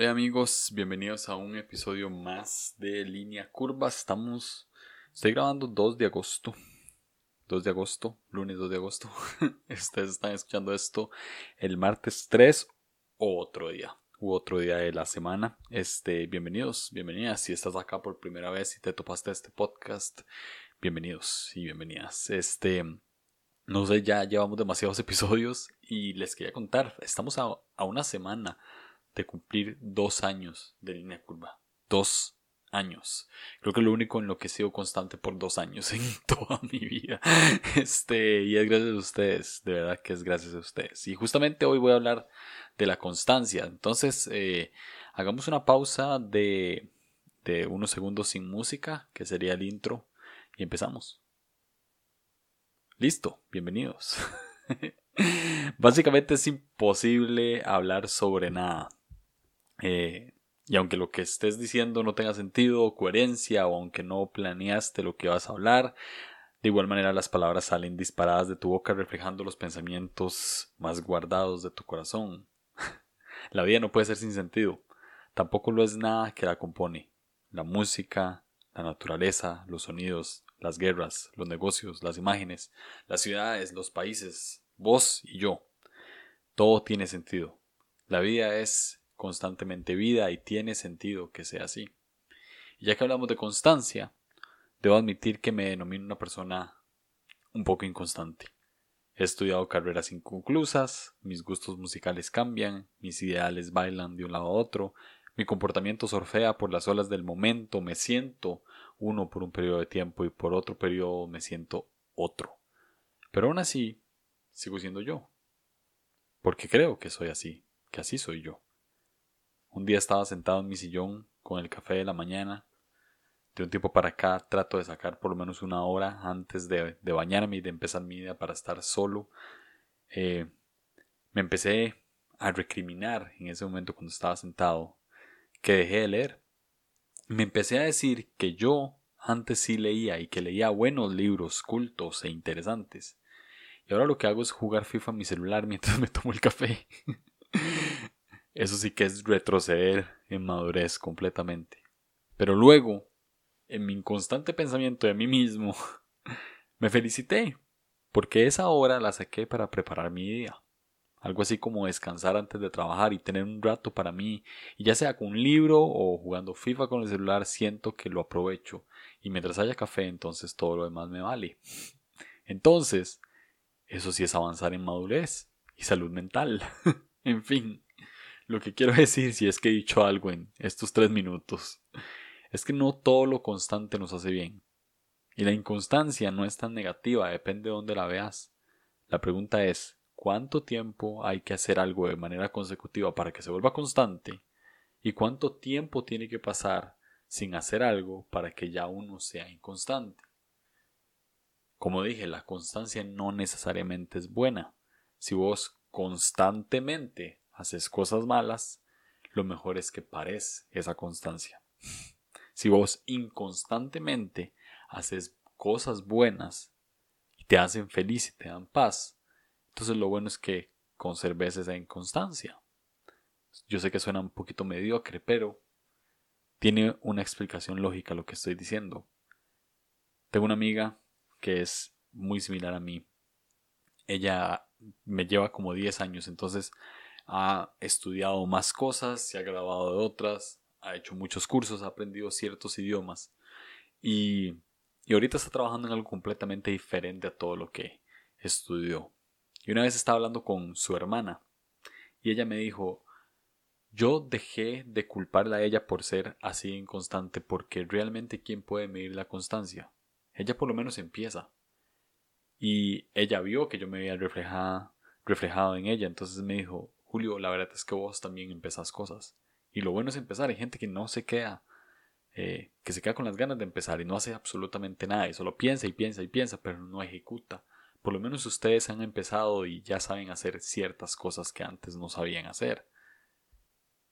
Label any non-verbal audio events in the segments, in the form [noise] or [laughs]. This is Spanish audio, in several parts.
Hola amigos, bienvenidos a un episodio más de Línea Curva. Estamos, estoy grabando 2 de agosto. 2 de agosto, lunes 2 de agosto. [laughs] Ustedes están escuchando esto el martes 3 o otro día, u otro día de la semana. Este, bienvenidos, bienvenidas. Si estás acá por primera vez y te topaste este podcast, bienvenidos y bienvenidas. Este, no sé, ya llevamos demasiados episodios y les quería contar, estamos a, a una semana de cumplir dos años de línea curva. Dos años. Creo que lo único en lo que he sido constante por dos años [laughs] en toda mi vida. Este, y es gracias a ustedes, de verdad que es gracias a ustedes. Y justamente hoy voy a hablar de la constancia. Entonces, eh, hagamos una pausa de, de unos segundos sin música, que sería el intro, y empezamos. Listo, bienvenidos. [laughs] Básicamente es imposible hablar sobre nada. Eh, y aunque lo que estés diciendo no tenga sentido coherencia, o aunque no planeaste lo que vas a hablar, de igual manera las palabras salen disparadas de tu boca reflejando los pensamientos más guardados de tu corazón. [laughs] la vida no puede ser sin sentido. Tampoco lo es nada que la compone. La música, la naturaleza, los sonidos, las guerras, los negocios, las imágenes, las ciudades, los países, vos y yo. Todo tiene sentido. La vida es constantemente vida y tiene sentido que sea así. Ya que hablamos de constancia, debo admitir que me denomino una persona un poco inconstante. He estudiado carreras inconclusas, mis gustos musicales cambian, mis ideales bailan de un lado a otro, mi comportamiento sorfea por las olas del momento, me siento uno por un periodo de tiempo y por otro periodo me siento otro. Pero aún así, sigo siendo yo. Porque creo que soy así, que así soy yo. Un día estaba sentado en mi sillón con el café de la mañana. De un tiempo para acá trato de sacar por lo menos una hora antes de, bañarme y de empezar mi vida para estar solo. Eh, me empecé a recriminar en ese momento cuando estaba sentado que dejé de leer. Me empecé a decir que yo antes sí leía y que leía buenos libros cultos e interesantes. Y ahora lo que hago es jugar FIFA en mi celular mientras [laughs] me tomo el café. Eso sí que es retroceder en madurez completamente. Pero luego, en mi inconstante pensamiento de mí mismo, [laughs] me felicité, porque esa hora la saqué para preparar mi día. Algo así como descansar antes de trabajar y tener un rato para mí, y ya sea con un libro o jugando FIFA con el celular, siento que lo aprovecho, y mientras haya café, entonces todo lo demás me vale. [laughs] Entonces, eso sí es avanzar en madurez y salud mental. [laughs] en fin. Lo que quiero [laughs] decir, si es que he dicho algo en estos tres minutos, es que no todo lo constante nos hace bien. Y la inconstancia no es tan negativa, depende de dónde la veas. La pregunta es, ¿cuánto tiempo hay que hacer algo de manera consecutiva para que se vuelva constante? ¿Y cuánto tiempo tiene que pasar sin hacer algo para que ya uno sea inconstante? Como dije, la constancia no necesariamente es buena. Si vos constantemente haces cosas malas, lo mejor es que pares esa constancia. Si vos inconstantemente haces cosas buenas y te hacen feliz y te dan paz, entonces lo bueno es que conserves esa inconstancia. Yo sé que suena un poquito mediocre, pero tiene una explicación lógica lo que estoy diciendo. Tengo una amiga que es muy similar a mí. Ella me lleva como 10 años, entonces ha estudiado más cosas, se ha grabado de otras, ha hecho muchos cursos, ha aprendido ciertos idiomas y, y ahorita está trabajando en algo completamente diferente a todo lo que estudió. Y una vez estaba hablando con su hermana y ella me dijo, yo dejé de culparla a ella por ser así inconstante porque realmente ¿quién puede medir la constancia? Ella por lo menos empieza. Y ella vio que yo me había reflejado, reflejado en ella, entonces me dijo, Julio, la verdad es que vos también empezás cosas. Y lo bueno es empezar. Hay gente que no se queda, eh, que se queda con las ganas de empezar y no hace absolutamente nada. Y solo piensa y piensa y piensa, pero no ejecuta. Por lo menos ustedes han empezado y ya saben hacer ciertas cosas que antes no sabían hacer.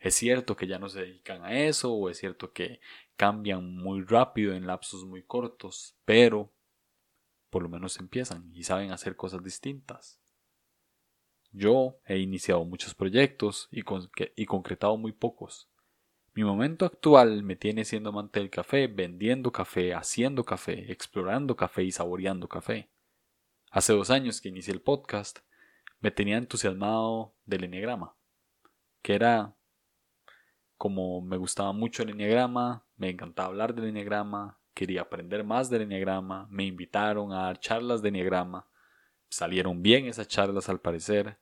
Es cierto que ya no se dedican a eso, o es cierto que cambian muy rápido en lapsos muy cortos, pero por lo menos empiezan y saben hacer cosas distintas. Yo he iniciado muchos proyectos y, concretado muy pocos. Mi momento actual me tiene siendo amante del café, vendiendo café, haciendo café, explorando café y saboreando café. Hace dos años que inicié el podcast, me tenía entusiasmado del enneagrama, que era como me gustaba mucho el enneagrama, me encantaba hablar del enneagrama, quería aprender más del enneagrama, me invitaron a dar charlas de enneagrama, salieron bien esas charlas al parecer,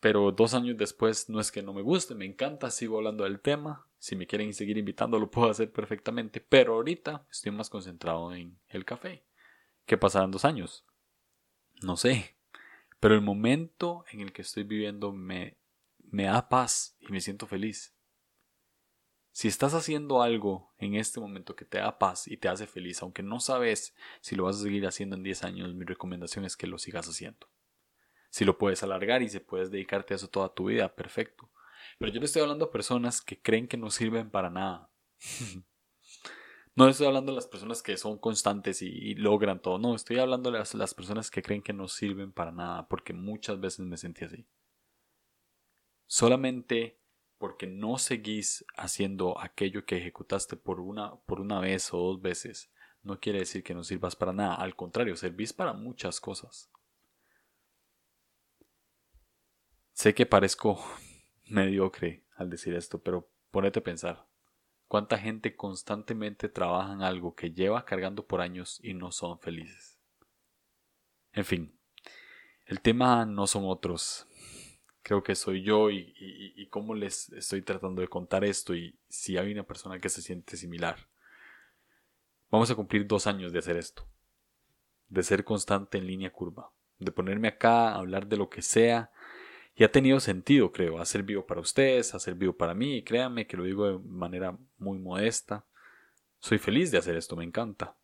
pero dos años después no es que no me guste, me encanta, sigo hablando del tema. Si me quieren seguir invitando lo puedo hacer perfectamente. Pero ahorita estoy más concentrado en el café. ¿Qué pasarán dos años? No sé. Pero el momento en el que estoy viviendo me, me da paz y me siento feliz. Si estás haciendo algo en este momento que te da paz y te hace feliz, aunque no sabes si lo vas a seguir haciendo en 10 años, mi recomendación es que lo sigas haciendo. Si lo puedes alargar y si puedes dedicarte a eso toda tu vida, perfecto. Pero yo le estoy hablando a personas que creen que no sirven para nada. no estoy hablando de las personas que son constantes y, logran todo. No, estoy hablando de las, las personas que creen que no sirven para nada, porque muchas veces me sentí así. Solamente porque no seguís haciendo aquello que ejecutaste por una, por una vez o dos veces, no quiere decir que no sirvas para nada. Al contrario, servís para muchas cosas. Sé que parezco [laughs] mediocre al decir esto, pero ponete a pensar. ¿Cuánta gente constantemente trabaja en algo que lleva cargando por años y no son felices? En fin, el tema no son otros. Creo que soy yo y, y, cómo les estoy tratando de contar esto y si hay una persona que se siente similar. Vamos a cumplir dos años de hacer esto. De ser constante en línea curva. De ponerme acá a hablar de lo que sea y ha tenido sentido, creo. Ha servido para ustedes, ha servido para mí, y créanme que lo digo de manera muy modesta. Soy feliz de hacer esto, me encanta.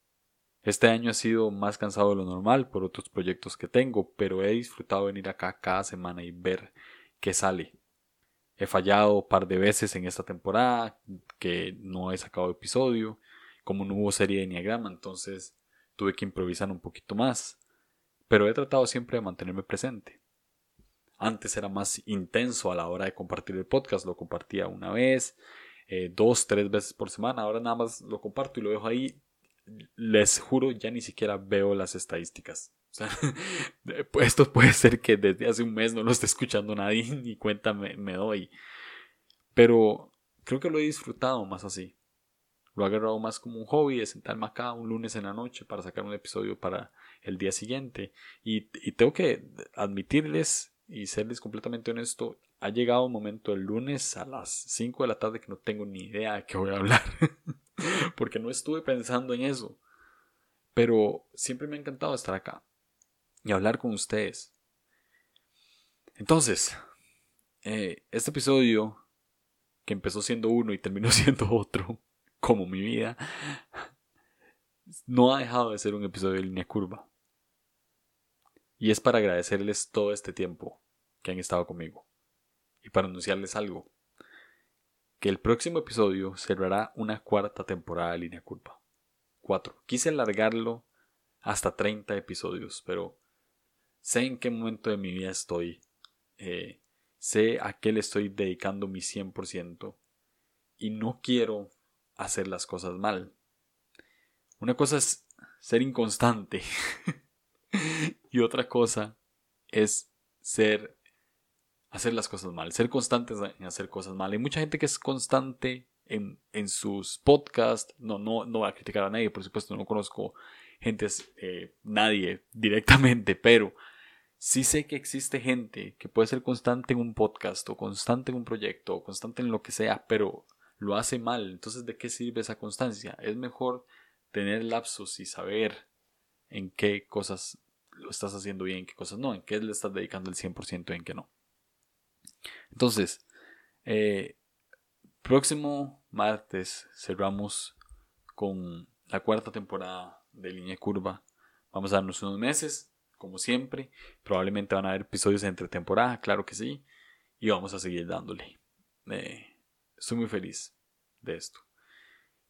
Este año ha sido más cansado de lo normal por otros proyectos que tengo, pero he disfrutado venir acá cada semana y ver qué sale. He fallado un par de veces en esta temporada, que no he sacado episodio, como no hubo serie de Enneagrama, entonces tuve que improvisar un poquito más, pero he tratado siempre de mantenerme presente. Antes era más intenso a la hora de compartir el podcast, lo compartía una vez, eh, dos, tres veces por semana, ahora nada más lo comparto y lo dejo ahí. Les juro, ya ni siquiera veo las estadísticas. [laughs] esto puede ser que desde hace un mes no lo esté escuchando nadie, [laughs] ni cuenta me, me doy. Pero creo que lo he disfrutado más así. Lo he agarrado más como un hobby de sentarme acá un lunes en la noche para sacar un episodio para el día siguiente. Y, y tengo que admitirles y serles completamente honesto, ha llegado un momento el lunes a las 5 de la tarde que no tengo ni idea de qué voy a hablar, [laughs] [laughs] porque no estuve pensando en eso. Pero siempre me ha encantado estar acá y hablar con ustedes. Entonces, eh, este episodio, que empezó siendo uno y terminó [laughs] siendo otro, como mi vida, no ha dejado de ser un episodio de línea curva. Y es para agradecerles todo este tiempo que han estado conmigo. Y para anunciarles algo. El próximo episodio cerrará una cuarta temporada de Línea Culpa. Cuatro. Quise alargarlo hasta 30 episodios, pero sé en qué momento de mi vida estoy. Eh, sé a qué le estoy dedicando mi 100% y no quiero hacer las cosas mal. Una cosa es ser inconstante [laughs] y otra cosa es ser hacer las cosas mal, ser constantes en hacer cosas mal. Hay mucha gente que es constante en, en sus podcasts. No, no, no va a criticar a nadie, por supuesto, no conozco gente, eh, nadie directamente, pero sí sé que existe gente que puede ser constante en un podcast o constante en un proyecto o constante en lo que sea, pero lo hace mal. Entonces, ¿de qué sirve esa constancia? Es mejor tener lapsos y saber en qué cosas lo estás haciendo bien, en qué cosas no, en qué le estás dedicando el 100% y en qué no. Entonces, eh, próximo martes cerramos con la cuarta temporada de Línea Curva. Vamos a darnos unos meses, como siempre. Probablemente van a haber episodios entre temporada, claro que sí. Y vamos a seguir dándole. Eh, estoy muy feliz de esto.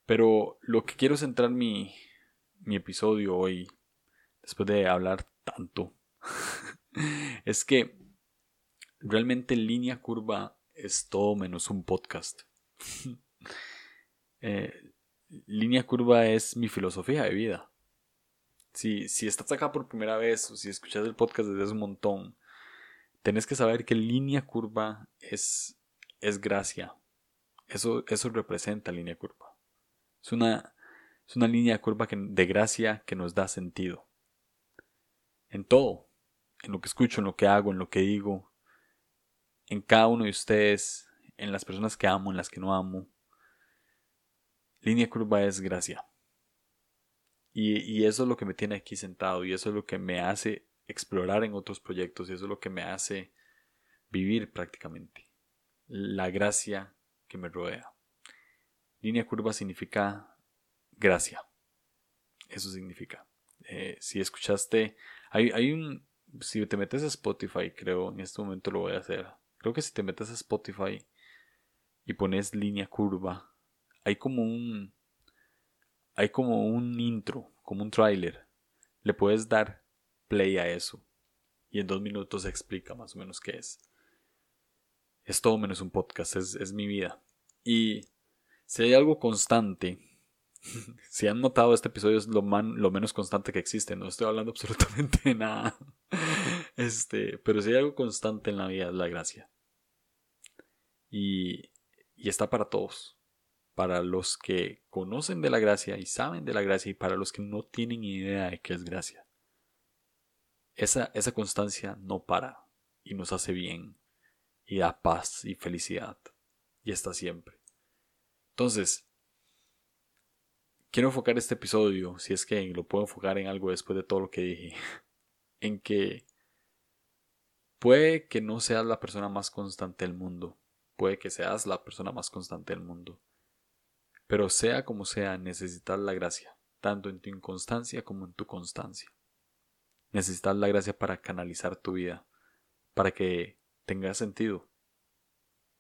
Pero lo que quiero centrar mi, mi episodio hoy, después de hablar tanto, [laughs] es que realmente línea curva es todo menos un podcast. [laughs] Eh, línea curva es mi filosofía de vida. Si, si estás acá por primera vez o si escuchas el podcast desde hace un montón, tenés que saber que línea curva es, es gracia. Eso, eso representa línea curva. Es una, es una línea curva de gracia que nos da sentido. En todo. En lo que escucho, en lo que hago, en lo que digo. En cada uno de ustedes. En las personas que amo, en las que no amo. Línea curva es gracia. Y, eso es lo que me tiene aquí sentado. Y eso es lo que me hace explorar en otros proyectos. Y eso es lo que me hace vivir prácticamente. La gracia que me rodea. Línea curva significa gracia. Eso significa. Eh, si escuchaste, hay un, si te metes a Spotify, creo, en este momento lo voy a hacer. Creo que si te metes a Spotify y pones línea curva, hay como un, hay como un intro, como un trailer. Le puedes dar play a eso y en dos minutos explica más o menos qué es. Es todo menos un podcast, es, es mi vida. Y si hay algo constante [laughs] si han notado, este episodio es lo, lo menos constante que existe. No estoy hablando [laughs] absolutamente de nada. Este, pero si hay algo constante en la vida es la gracia. Y, está para todos. Para los que conocen de la gracia y saben de la gracia y para los que no tienen idea de qué es gracia. Esa, esa constancia no para y nos hace bien y da paz y felicidad y está siempre. Entonces, quiero enfocar este episodio, si es que lo puedo enfocar en algo después de todo lo que dije, [laughs] en que puede que no seas la persona más constante del mundo, puede que seas la persona más constante del mundo, pero sea como sea, necesitas la gracia, tanto en tu inconstancia como en tu constancia. Necesitas la gracia para canalizar tu vida, para que tenga sentido,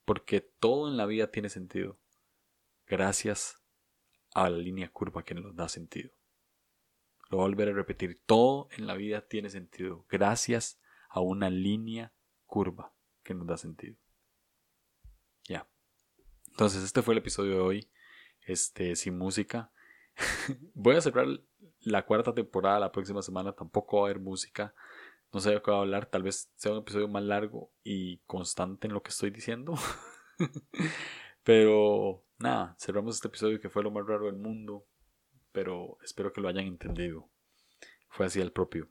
porque todo en la vida tiene sentido. Gracias a la línea curva que nos da sentido. Lo voy volver a repetir, todo en la vida tiene sentido gracias a una línea curva que nos da sentido. Ya. Entonces, este fue el episodio de hoy, este, sin música. [laughs] voy a cerrar la cuarta temporada la próxima semana, tampoco va a haber música. No sé de qué voy a hablar, tal vez sea un episodio más largo y constante en lo que estoy diciendo. [laughs] Pero nada, cerramos este episodio que fue lo más raro del mundo, pero espero que lo hayan entendido. Fue así el propio.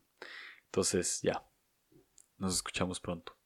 Entonces, ya, nos escuchamos pronto.